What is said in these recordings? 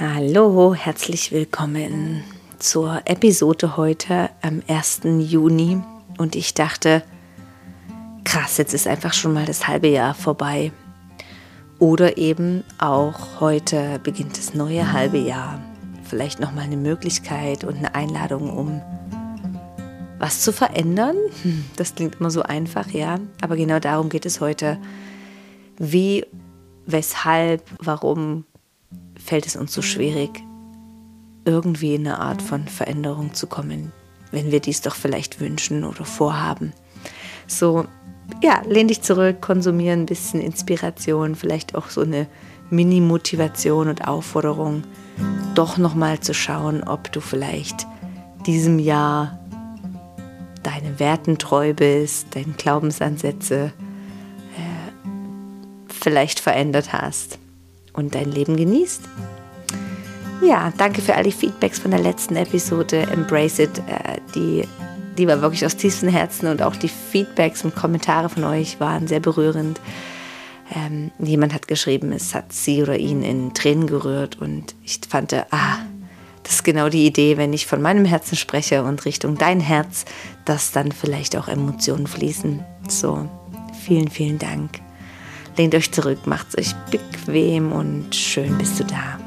Hallo, herzlich willkommen zur Episode heute am 1. Juni. Und ich dachte, krass, jetzt ist einfach schon mal das halbe Jahr vorbei. Oder eben auch heute beginnt das neue halbe Jahr. Vielleicht nochmal eine Möglichkeit und eine Einladung, um was zu verändern. Hm, das klingt immer so einfach, ja. Aber genau darum geht es heute. Wie, weshalb, warum fällt es uns so schwierig, irgendwie in eine Art von Veränderung zu kommen, wenn wir dies doch vielleicht wünschen oder vorhaben. So, ja, lehn dich zurück, konsumiere ein bisschen Inspiration, vielleicht auch so eine Mini-Motivation und Aufforderung, doch nochmal zu schauen, ob du vielleicht diesem Jahr deinen Werten treu bist, deine Glaubensansätze äh, vielleicht verändert hast und dein Leben genießt. Ja, danke für all die Feedbacks von der letzten Episode. Embrace It. Äh, die, die war wirklich aus tiefstem Herzen und auch die Feedbacks und Kommentare von euch waren sehr berührend. Ähm, jemand hat geschrieben, es hat sie oder ihn in Tränen gerührt und ich fand, ah, das ist genau die Idee, wenn ich von meinem Herzen spreche und Richtung dein Herz, dass dann vielleicht auch Emotionen fließen. So, vielen, vielen Dank. Lehnt euch zurück, macht es euch bequem und schön bist du da.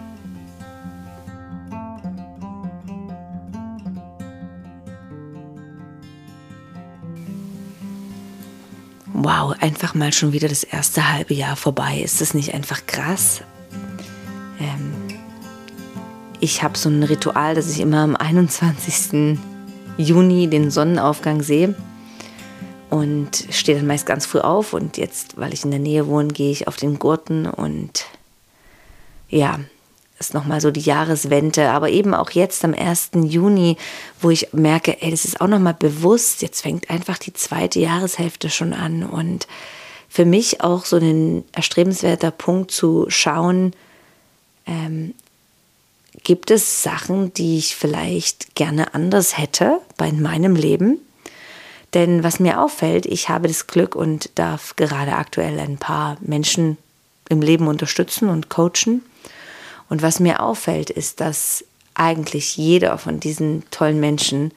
Wow, einfach mal schon wieder das erste halbe Jahr vorbei. Ist das nicht einfach krass? Ähm, ich habe so ein Ritual, dass ich immer am 21. Juni den Sonnenaufgang sehe und stehe dann meist ganz früh auf und jetzt, weil ich in der Nähe wohne, gehe ich auf den Gurten und ja, ist nochmal so die Jahreswende, aber eben auch jetzt am 1. Juni, wo ich merke, ey, das ist auch nochmal bewusst, jetzt fängt einfach die zweite Jahreshälfte schon an und für mich auch so ein erstrebenswerter Punkt zu schauen, ähm, gibt es Sachen, die ich vielleicht gerne anders hätte bei meinem Leben? Denn was mir auffällt, ich habe das Glück und darf gerade aktuell ein paar Menschen im Leben unterstützen und coachen. Und was mir auffällt, ist, dass eigentlich jeder von diesen tollen Menschen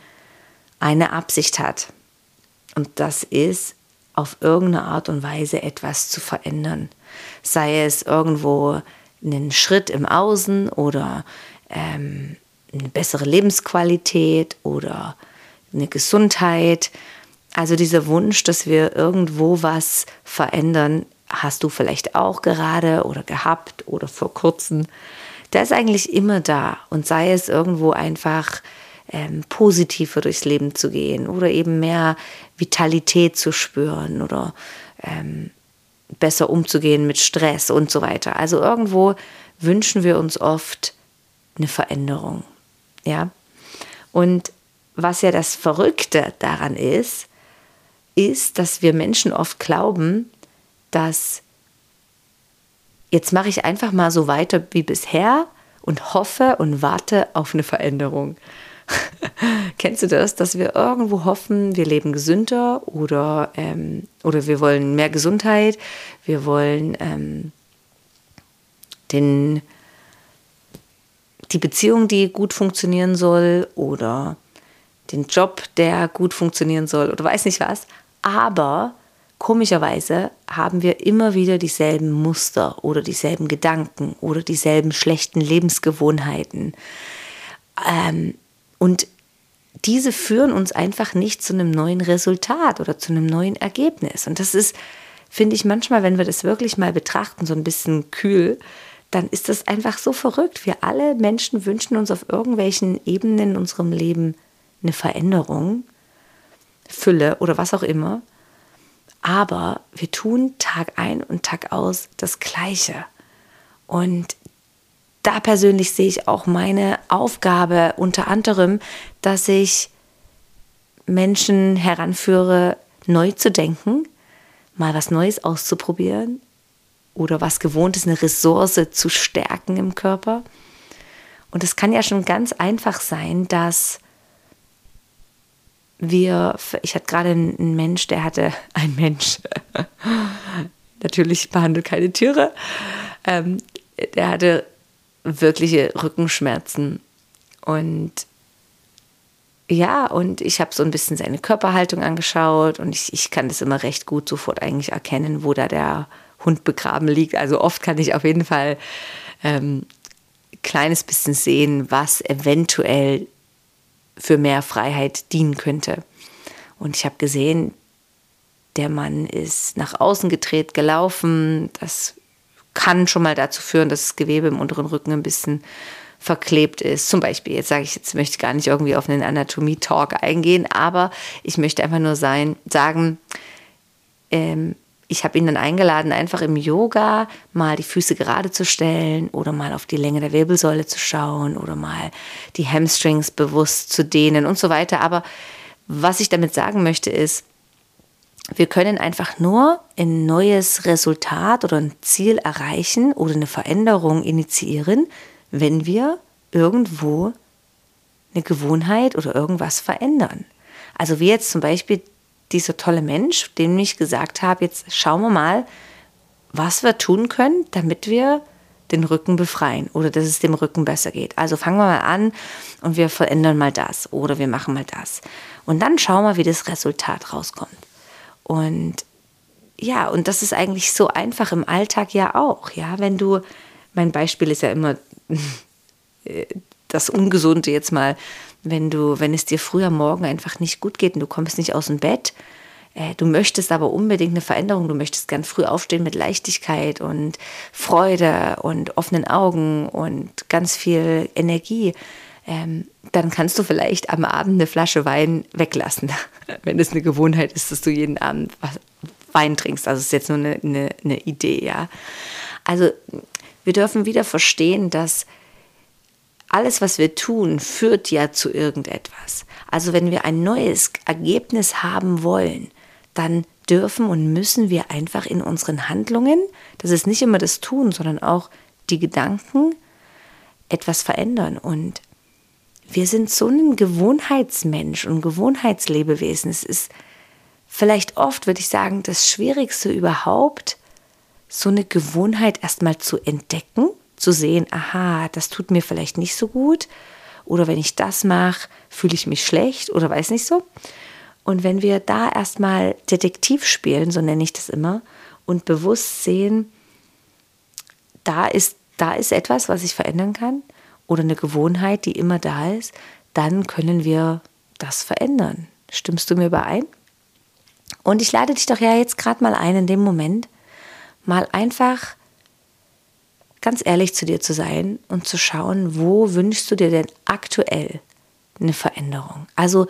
eine Absicht hat. Und das ist, auf irgendeine Art und Weise etwas zu verändern. Sei es irgendwo einen Schritt im Außen oder ähm, eine bessere Lebensqualität oder eine Gesundheit also dieser Wunsch, dass wir irgendwo was verändern, hast du vielleicht auch gerade oder gehabt oder vor kurzem. Der ist eigentlich immer da und sei es irgendwo einfach ähm, positiver durchs Leben zu gehen oder eben mehr Vitalität zu spüren oder ähm, besser umzugehen mit Stress und so weiter. Also irgendwo wünschen wir uns oft eine Veränderung. Ja? Und was ja das Verrückte daran ist, ist, dass wir Menschen oft glauben, dass jetzt mache ich einfach mal so weiter wie bisher und hoffe und warte auf eine Veränderung. Kennst du das, dass wir irgendwo hoffen, wir leben gesünder oder, ähm, oder wir wollen mehr Gesundheit, wir wollen ähm, den, die Beziehung, die gut funktionieren soll oder den Job, der gut funktionieren soll oder weiß nicht was. Aber komischerweise haben wir immer wieder dieselben Muster oder dieselben Gedanken oder dieselben schlechten Lebensgewohnheiten. Ähm, und diese führen uns einfach nicht zu einem neuen Resultat oder zu einem neuen Ergebnis. Und das ist, finde ich, manchmal, wenn wir das wirklich mal betrachten, so ein bisschen kühl, dann ist das einfach so verrückt. Wir alle Menschen wünschen uns auf irgendwelchen Ebenen in unserem Leben eine Veränderung, Fülle oder was auch immer. Aber wir tun Tag ein und Tag aus das Gleiche. Und da persönlich sehe ich auch meine Aufgabe unter anderem, dass ich Menschen heranführe, neu zu denken, mal was Neues auszuprobieren oder was gewohnt ist, eine Ressource zu stärken im Körper. Und es kann ja schon ganz einfach sein, dass wir, ich hatte gerade einen Mensch, der hatte, ein Mensch, natürlich behandelt keine Tiere, ähm, der hatte wirkliche Rückenschmerzen. Und ja, und ich habe so ein bisschen seine Körperhaltung angeschaut und ich, ich kann das immer recht gut sofort eigentlich erkennen, wo da der Hund begraben liegt. Also oft kann ich auf jeden Fall ähm, kleines bisschen sehen, was eventuell für mehr Freiheit dienen könnte. Und ich habe gesehen, der Mann ist nach außen gedreht gelaufen. Das kann schon mal dazu führen, dass das Gewebe im unteren Rücken ein bisschen verklebt ist. Zum Beispiel, jetzt sage ich, jetzt möchte ich gar nicht irgendwie auf einen Anatomie-Talk eingehen, aber ich möchte einfach nur sein, sagen, ähm, ich habe ihn dann eingeladen, einfach im Yoga mal die Füße gerade zu stellen oder mal auf die Länge der Wirbelsäule zu schauen oder mal die Hamstrings bewusst zu dehnen und so weiter. Aber was ich damit sagen möchte ist, wir können einfach nur ein neues Resultat oder ein Ziel erreichen oder eine Veränderung initiieren, wenn wir irgendwo eine Gewohnheit oder irgendwas verändern. Also wie jetzt zum Beispiel dieser tolle Mensch, dem ich gesagt habe, jetzt schauen wir mal, was wir tun können, damit wir den Rücken befreien oder dass es dem Rücken besser geht. Also fangen wir mal an und wir verändern mal das oder wir machen mal das. Und dann schauen wir, wie das Resultat rauskommt. Und ja, und das ist eigentlich so einfach im Alltag ja auch. Ja, wenn du, mein Beispiel ist ja immer das Ungesunde jetzt mal, wenn du, wenn es dir früher Morgen einfach nicht gut geht und du kommst nicht aus dem Bett, äh, du möchtest aber unbedingt eine Veränderung, du möchtest gern früh aufstehen mit Leichtigkeit und Freude und offenen Augen und ganz viel Energie, ähm, dann kannst du vielleicht am Abend eine Flasche Wein weglassen, wenn es eine Gewohnheit ist, dass du jeden Abend Wein trinkst. Also das ist jetzt nur eine, eine, eine Idee, ja. Also wir dürfen wieder verstehen, dass alles, was wir tun, führt ja zu irgendetwas. Also wenn wir ein neues Ergebnis haben wollen, dann dürfen und müssen wir einfach in unseren Handlungen, das ist nicht immer das Tun, sondern auch die Gedanken, etwas verändern. Und wir sind so ein Gewohnheitsmensch und Gewohnheitslebewesen. Es ist vielleicht oft, würde ich sagen, das Schwierigste überhaupt, so eine Gewohnheit erstmal zu entdecken zu sehen, aha, das tut mir vielleicht nicht so gut oder wenn ich das mache, fühle ich mich schlecht oder weiß nicht so. Und wenn wir da erstmal Detektiv spielen, so nenne ich das immer, und bewusst sehen, da ist, da ist etwas, was ich verändern kann oder eine Gewohnheit, die immer da ist, dann können wir das verändern. Stimmst du mir überein? Und ich lade dich doch ja jetzt gerade mal ein, in dem Moment mal einfach ganz ehrlich zu dir zu sein und zu schauen, wo wünschst du dir denn aktuell eine Veränderung? Also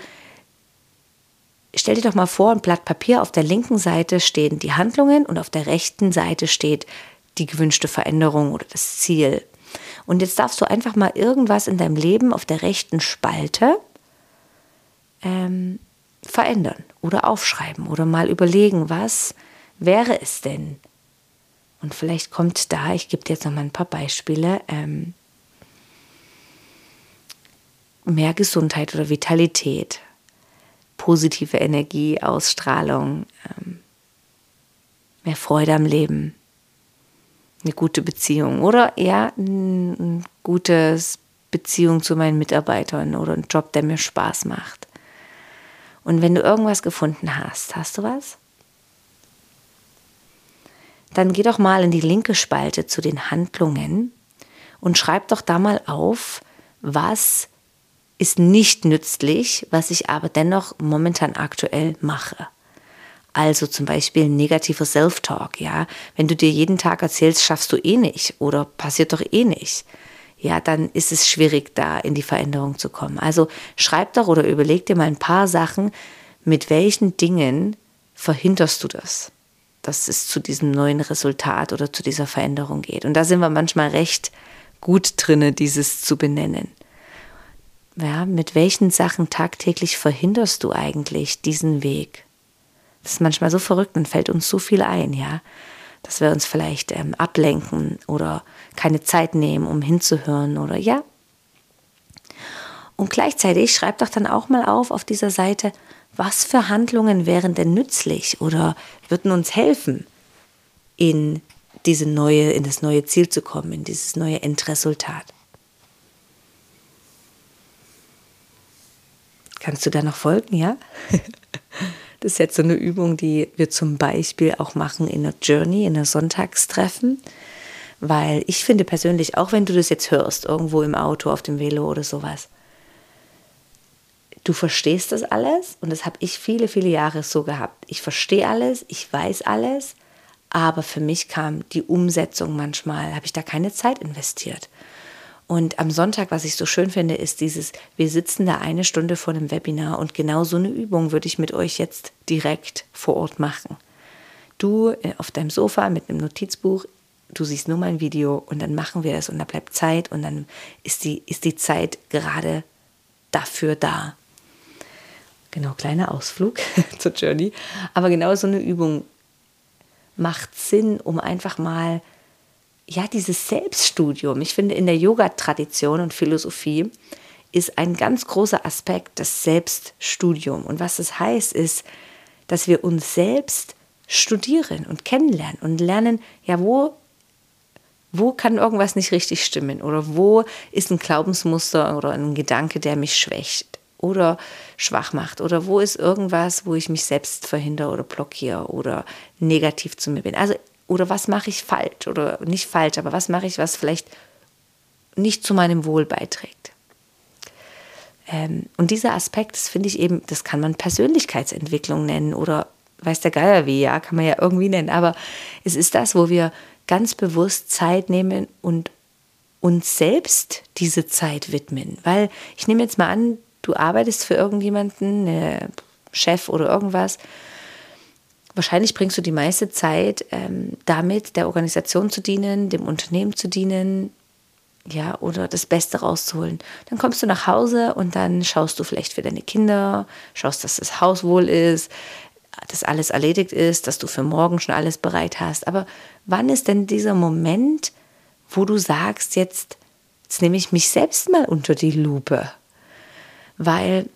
stell dir doch mal vor, ein Blatt Papier, auf der linken Seite stehen die Handlungen und auf der rechten Seite steht die gewünschte Veränderung oder das Ziel. Und jetzt darfst du einfach mal irgendwas in deinem Leben auf der rechten Spalte ähm, verändern oder aufschreiben oder mal überlegen, was wäre es denn, und vielleicht kommt da, ich gebe dir jetzt noch mal ein paar Beispiele, ähm, mehr Gesundheit oder Vitalität, positive Energie, Ausstrahlung, ähm, mehr Freude am Leben, eine gute Beziehung oder ja, eine gute Beziehung zu meinen Mitarbeitern oder einen Job, der mir Spaß macht. Und wenn du irgendwas gefunden hast, hast du was? Dann geh doch mal in die linke Spalte zu den Handlungen und schreib doch da mal auf, was ist nicht nützlich, was ich aber dennoch momentan aktuell mache. Also zum Beispiel negativer Self-Talk, ja. Wenn du dir jeden Tag erzählst, schaffst du eh nicht oder passiert doch eh nicht, ja, dann ist es schwierig, da in die Veränderung zu kommen. Also schreib doch oder überleg dir mal ein paar Sachen, mit welchen Dingen verhinderst du das? Dass es zu diesem neuen Resultat oder zu dieser Veränderung geht. Und da sind wir manchmal recht gut drinne, dieses zu benennen. Ja, mit welchen Sachen tagtäglich verhinderst du eigentlich diesen Weg? Das ist manchmal so verrückt und fällt uns so viel ein, ja, dass wir uns vielleicht ähm, ablenken oder keine Zeit nehmen, um hinzuhören oder ja. Und gleichzeitig schreib doch dann auch mal auf auf dieser Seite, was für Handlungen wären denn nützlich oder würden uns helfen in diese neue, in das neue Ziel zu kommen, in dieses neue Endresultat. Kannst du da noch folgen, ja? Das ist jetzt so eine Übung, die wir zum Beispiel auch machen in der Journey, in der Sonntagstreffen. Weil ich finde persönlich, auch wenn du das jetzt hörst, irgendwo im Auto, auf dem Velo oder sowas, du verstehst das alles und das habe ich viele, viele Jahre so gehabt. Ich verstehe alles, ich weiß alles, aber für mich kam die Umsetzung manchmal, habe ich da keine Zeit investiert. Und am Sonntag, was ich so schön finde, ist dieses, wir sitzen da eine Stunde vor dem Webinar und genau so eine Übung würde ich mit euch jetzt direkt vor Ort machen. Du äh, auf deinem Sofa mit einem Notizbuch, du siehst nur mein Video und dann machen wir es und da bleibt Zeit und dann ist die, ist die Zeit gerade dafür da. Genau, kleiner Ausflug zur Journey. Aber genau so eine Übung macht Sinn, um einfach mal ja, dieses Selbststudium, ich finde in der Yoga-Tradition und Philosophie ist ein ganz großer Aspekt das Selbststudium. Und was das heißt, ist, dass wir uns selbst studieren und kennenlernen und lernen, ja, wo, wo kann irgendwas nicht richtig stimmen oder wo ist ein Glaubensmuster oder ein Gedanke, der mich schwächt oder schwach macht oder wo ist irgendwas, wo ich mich selbst verhindere oder blockiere oder negativ zu mir bin. Also oder was mache ich falsch oder nicht falsch, aber was mache ich, was vielleicht nicht zu meinem Wohl beiträgt. Ähm, und dieser Aspekt, das finde ich eben, das kann man Persönlichkeitsentwicklung nennen oder weiß der Geier wie, ja, kann man ja irgendwie nennen, aber es ist das, wo wir ganz bewusst Zeit nehmen und uns selbst diese Zeit widmen. Weil ich nehme jetzt mal an, du arbeitest für irgendjemanden, eine Chef oder irgendwas Wahrscheinlich bringst du die meiste Zeit ähm, damit, der Organisation zu dienen, dem Unternehmen zu dienen, ja, oder das Beste rauszuholen. Dann kommst du nach Hause und dann schaust du vielleicht für deine Kinder, schaust, dass das Haus wohl ist, dass alles erledigt ist, dass du für morgen schon alles bereit hast. Aber wann ist denn dieser Moment, wo du sagst, jetzt, jetzt nehme ich mich selbst mal unter die Lupe? Weil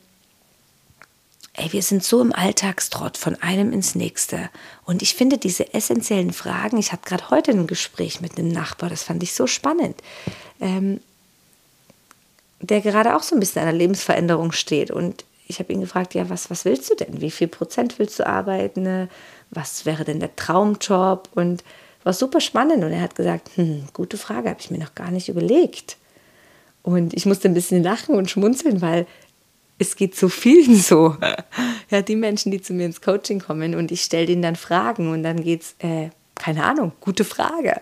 Ey, wir sind so im Alltagstrott von einem ins nächste. Und ich finde diese essentiellen Fragen, ich hatte gerade heute ein Gespräch mit einem Nachbar, das fand ich so spannend, ähm, der gerade auch so ein bisschen an der Lebensveränderung steht. Und ich habe ihn gefragt, ja, was, was willst du denn? Wie viel Prozent willst du arbeiten? Was wäre denn der Traumjob? Und war super spannend. Und er hat gesagt, hm, gute Frage, habe ich mir noch gar nicht überlegt. Und ich musste ein bisschen lachen und schmunzeln, weil es geht so vielen so. Ja, die Menschen, die zu mir ins Coaching kommen und ich stelle denen dann Fragen und dann geht's, äh, keine Ahnung, gute Frage.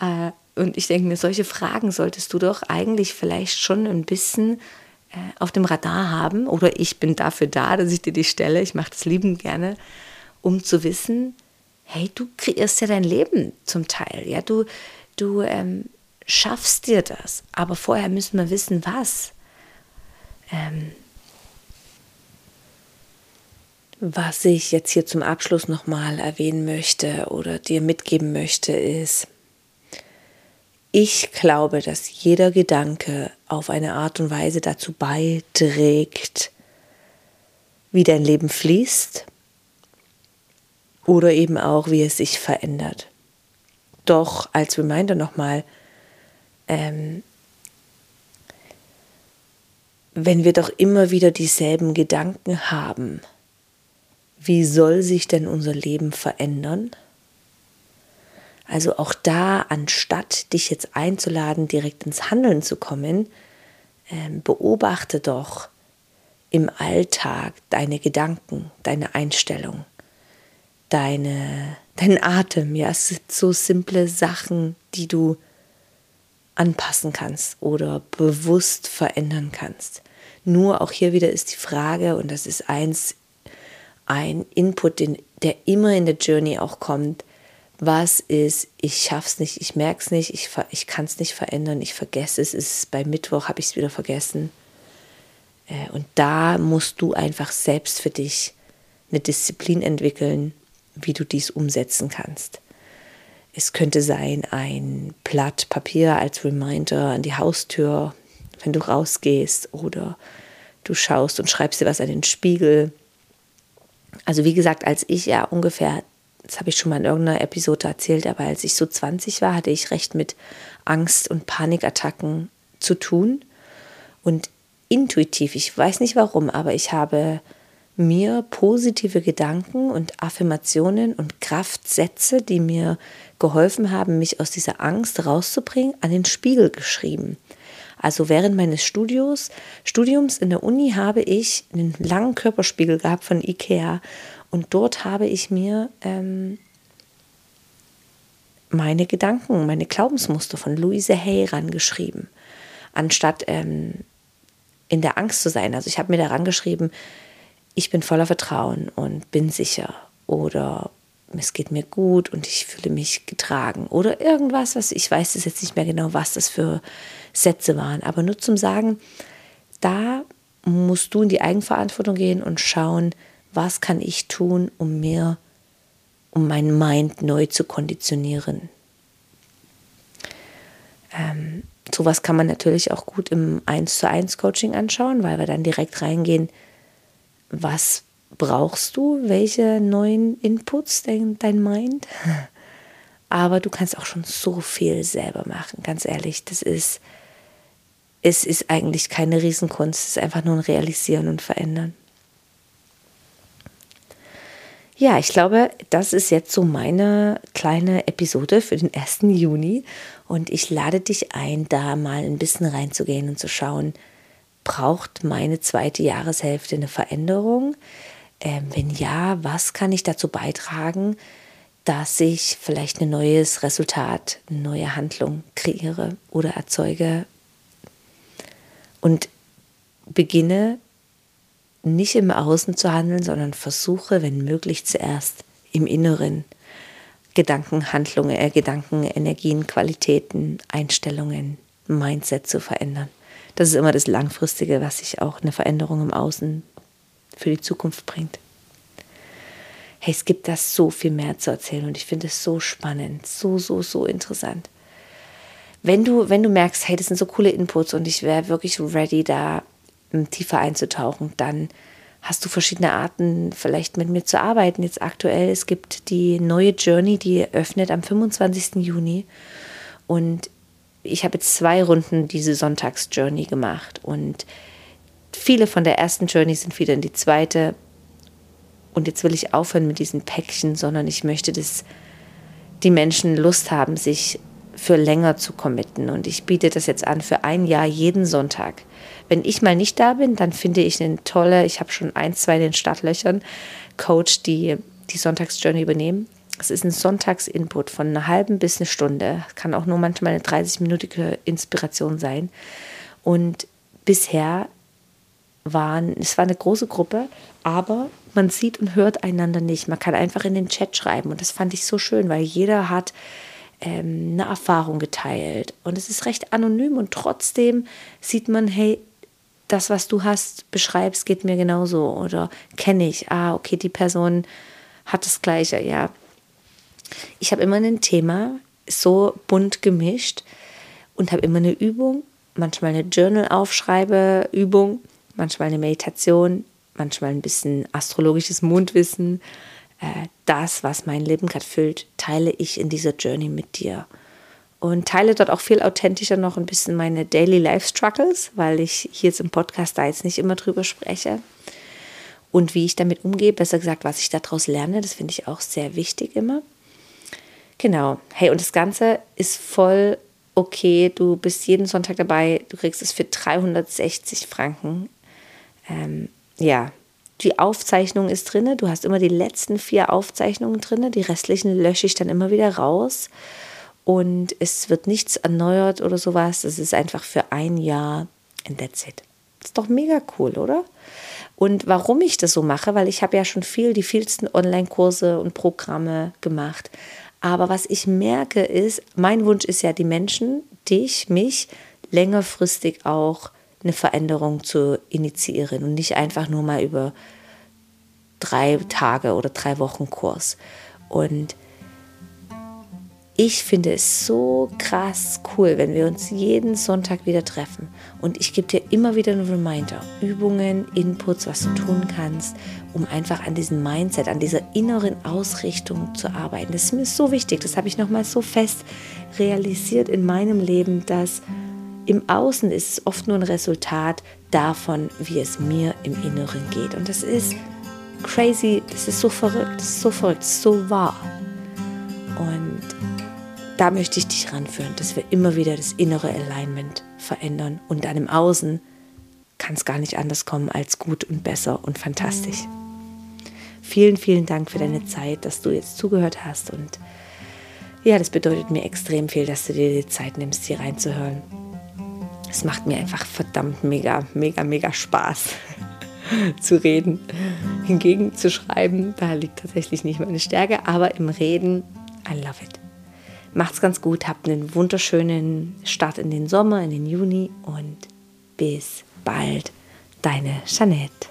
Äh, und ich denke mir, solche Fragen solltest du doch eigentlich vielleicht schon ein bisschen äh, auf dem Radar haben. Oder ich bin dafür da, dass ich dir die stelle. Ich mache das liebend gerne, um zu wissen, hey, du kreierst ja dein Leben zum Teil. Ja, du, du ähm, schaffst dir das. Aber vorher müssen wir wissen, was. Ähm, was ich jetzt hier zum Abschluss nochmal erwähnen möchte oder dir mitgeben möchte, ist, ich glaube, dass jeder Gedanke auf eine Art und Weise dazu beiträgt, wie dein Leben fließt oder eben auch, wie es sich verändert. Doch als Reminder nochmal, ähm, wenn wir doch immer wieder dieselben Gedanken haben, wie soll sich denn unser Leben verändern? Also auch da, anstatt dich jetzt einzuladen, direkt ins Handeln zu kommen, ähm, beobachte doch im Alltag deine Gedanken, deine Einstellung, deine, deinen Atem. Ja, es sind so simple Sachen, die du anpassen kannst oder bewusst verändern kannst. Nur auch hier wieder ist die Frage, und das ist eins ein Input, den, der immer in der Journey auch kommt. Was ist, ich schaff's nicht, ich merk's nicht, ich, ich es nicht verändern, ich vergesse es, ist bei Mittwoch habe ich es wieder vergessen. Äh, und da musst du einfach selbst für dich eine Disziplin entwickeln, wie du dies umsetzen kannst. Es könnte sein, ein Blatt Papier als Reminder an die Haustür, wenn du rausgehst, oder du schaust und schreibst dir was an den Spiegel also wie gesagt, als ich ja ungefähr das habe ich schon mal in irgendeiner Episode erzählt, aber als ich so 20 war, hatte ich recht mit Angst- und Panikattacken zu tun. Und intuitiv, ich weiß nicht warum, aber ich habe mir positive Gedanken und Affirmationen und Kraftsätze, die mir geholfen haben, mich aus dieser Angst rauszubringen, an den Spiegel geschrieben. Also während meines Studios, Studiums in der Uni habe ich einen langen Körperspiegel gehabt von Ikea. Und dort habe ich mir ähm, meine Gedanken, meine Glaubensmuster von Louise Hay rangeschrieben, anstatt ähm, in der Angst zu sein. Also ich habe mir daran geschrieben, ich bin voller Vertrauen und bin sicher. Oder es geht mir gut und ich fühle mich getragen. Oder irgendwas, was ich weiß es jetzt nicht mehr genau, was das für Sätze waren, aber nur zum Sagen, da musst du in die Eigenverantwortung gehen und schauen, was kann ich tun, um mir, um mein Mind neu zu konditionieren. Ähm, sowas kann man natürlich auch gut im 1 zu 1 Coaching anschauen, weil wir dann direkt reingehen, was brauchst du, welche neuen Inputs dein, dein Mind. Aber du kannst auch schon so viel selber machen, ganz ehrlich. Das ist, es ist eigentlich keine Riesenkunst, es ist einfach nur ein Realisieren und Verändern. Ja, ich glaube, das ist jetzt so meine kleine Episode für den 1. Juni und ich lade dich ein, da mal ein bisschen reinzugehen und zu schauen, braucht meine zweite Jahreshälfte eine Veränderung? Ähm, wenn ja, was kann ich dazu beitragen, dass ich vielleicht ein neues Resultat, eine neue Handlung kreiere oder erzeuge und beginne nicht im Außen zu handeln, sondern versuche, wenn möglich, zuerst im Inneren Gedanken, Handlungen, äh, Gedanken, Energien, Qualitäten, Einstellungen, Mindset zu verändern. Das ist immer das Langfristige, was sich auch eine Veränderung im Außen für die Zukunft bringt. Hey, es gibt da so viel mehr zu erzählen und ich finde es so spannend, so, so, so interessant. Wenn du, wenn du merkst, hey, das sind so coole Inputs und ich wäre wirklich ready, da tiefer einzutauchen, dann hast du verschiedene Arten, vielleicht mit mir zu arbeiten. Jetzt aktuell, es gibt die neue Journey, die öffnet am 25. Juni und ich habe jetzt zwei Runden diese Sonntags-Journey gemacht und viele von der ersten Journey sind wieder in die zweite. Und jetzt will ich aufhören mit diesen Päckchen, sondern ich möchte, dass die Menschen Lust haben, sich für länger zu committen. Und ich biete das jetzt an für ein Jahr jeden Sonntag. Wenn ich mal nicht da bin, dann finde ich eine tolle, ich habe schon ein, zwei in den Startlöchern, Coach, die die Sonntagsjourney übernehmen. Es ist ein Sonntagsinput von einer halben bis eine Stunde. Kann auch nur manchmal eine 30-minütige Inspiration sein. Und bisher waren, es war eine große Gruppe, aber man sieht und hört einander nicht. Man kann einfach in den Chat schreiben. Und das fand ich so schön, weil jeder hat ähm, eine Erfahrung geteilt. Und es ist recht anonym und trotzdem sieht man, hey, das, was du hast, beschreibst, geht mir genauso. Oder kenne ich, ah, okay, die Person hat das Gleiche, ja. Ich habe immer ein Thema, so bunt gemischt und habe immer eine Übung, manchmal eine Journal-Aufschreibe-Übung, manchmal eine Meditation, manchmal ein bisschen astrologisches Mondwissen. Äh, das, was mein Leben gerade füllt, teile ich in dieser Journey mit dir. Und teile dort auch viel authentischer noch ein bisschen meine Daily Life Struggles, weil ich hier jetzt im Podcast da jetzt nicht immer drüber spreche. Und wie ich damit umgehe, besser gesagt, was ich daraus lerne, das finde ich auch sehr wichtig immer. Genau. Hey, und das Ganze ist voll okay. Du bist jeden Sonntag dabei. Du kriegst es für 360 Franken. Ähm, ja, die Aufzeichnung ist drin. Du hast immer die letzten vier Aufzeichnungen drin. Die restlichen lösche ich dann immer wieder raus. Und es wird nichts erneuert oder sowas. Es ist einfach für ein Jahr and that's it. Ist doch mega cool, oder? Und warum ich das so mache, weil ich habe ja schon viel, die vielsten Online-Kurse und Programme gemacht. Aber was ich merke ist, mein Wunsch ist ja, die Menschen, dich, mich, längerfristig auch eine Veränderung zu initiieren und nicht einfach nur mal über drei Tage oder drei Wochen Kurs. Und ich finde es so krass cool, wenn wir uns jeden Sonntag wieder treffen. Und ich gebe dir immer wieder einen Reminder, Übungen, Inputs, was du tun kannst, um einfach an diesem Mindset, an dieser inneren Ausrichtung zu arbeiten. Das ist mir so wichtig. Das habe ich nochmal so fest realisiert in meinem Leben, dass im Außen ist es oft nur ein Resultat davon, wie es mir im Inneren geht. Und das ist crazy, das ist so verrückt, das ist so verrückt, das ist so wahr. Und da möchte ich dich ranführen, dass wir immer wieder das innere Alignment verändern und dann im Außen kann es gar nicht anders kommen als gut und besser und fantastisch. Vielen, vielen Dank für deine Zeit, dass du jetzt zugehört hast und ja, das bedeutet mir extrem viel, dass du dir die Zeit nimmst, hier reinzuhören. Es macht mir einfach verdammt mega, mega, mega Spaß zu reden. Hingegen zu schreiben, da liegt tatsächlich nicht meine Stärke, aber im Reden, I love it. Macht's ganz gut, habt einen wunderschönen Start in den Sommer, in den Juni und bis bald, deine Jeanette.